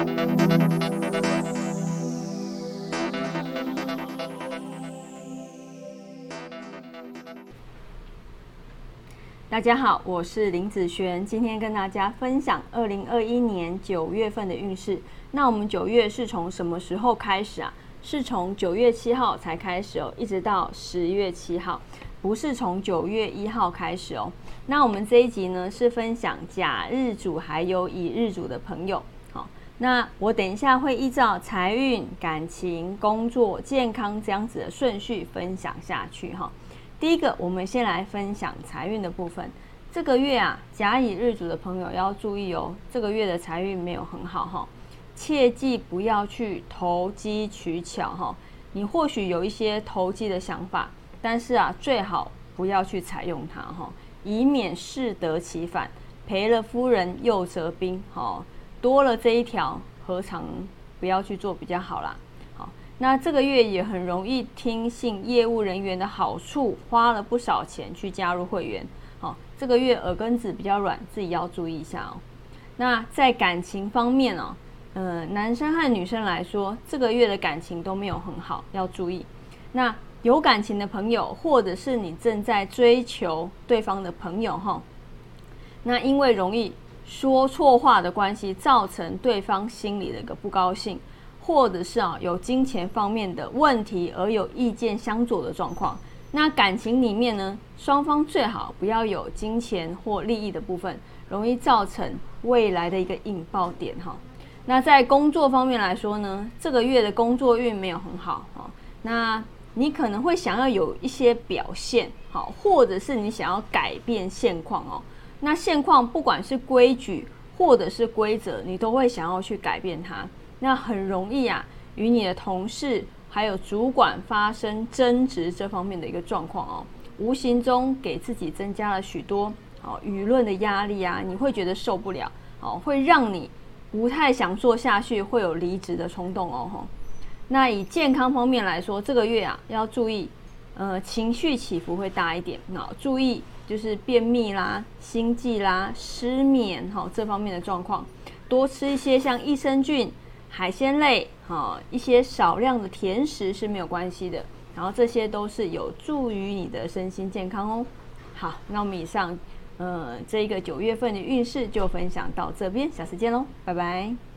大家好，我是林子璇，今天跟大家分享二零二一年九月份的运势。那我们九月是从什么时候开始啊？是从九月七号才开始哦，一直到十月七号，不是从九月一号开始哦。那我们这一集呢是分享甲日主还有乙日主的朋友。那我等一下会依照财运、感情、工作、健康这样子的顺序分享下去哈。第一个，我们先来分享财运的部分。这个月啊，甲乙日主的朋友要注意哦，这个月的财运没有很好哈，切记不要去投机取巧哈。你或许有一些投机的想法，但是啊，最好不要去采用它哈，以免适得其反，赔了夫人又折兵哈。多了这一条，何尝不要去做比较好啦？好那这个月也很容易听信业务人员的好处，花了不少钱去加入会员。好，这个月耳根子比较软，自己要注意一下哦。那在感情方面哦，嗯，男生和女生来说，这个月的感情都没有很好，要注意。那有感情的朋友，或者是你正在追求对方的朋友哈，那因为容易说错话的关系，造成对方心里的一个不高兴。或者是啊有金钱方面的问题而有意见相左的状况，那感情里面呢，双方最好不要有金钱或利益的部分，容易造成未来的一个引爆点哈。那在工作方面来说呢，这个月的工作运没有很好哈。那你可能会想要有一些表现好，或者是你想要改变现况哦。那现况不管是规矩或者是规则，你都会想要去改变它。那很容易啊，与你的同事还有主管发生争执这方面的一个状况哦，无形中给自己增加了许多哦舆论的压力啊，你会觉得受不了哦，会让你不太想做下去，会有离职的冲动哦吼。那以健康方面来说，这个月啊要注意，呃情绪起伏会大一点，那注意就是便秘啦、心悸啦、失眠哈这方面的状况，多吃一些像益生菌。海鲜类，哈，一些少量的甜食是没有关系的，然后这些都是有助于你的身心健康哦。好，那我们以上，呃，这一个九月份的运势就分享到这边，下次见喽，拜拜。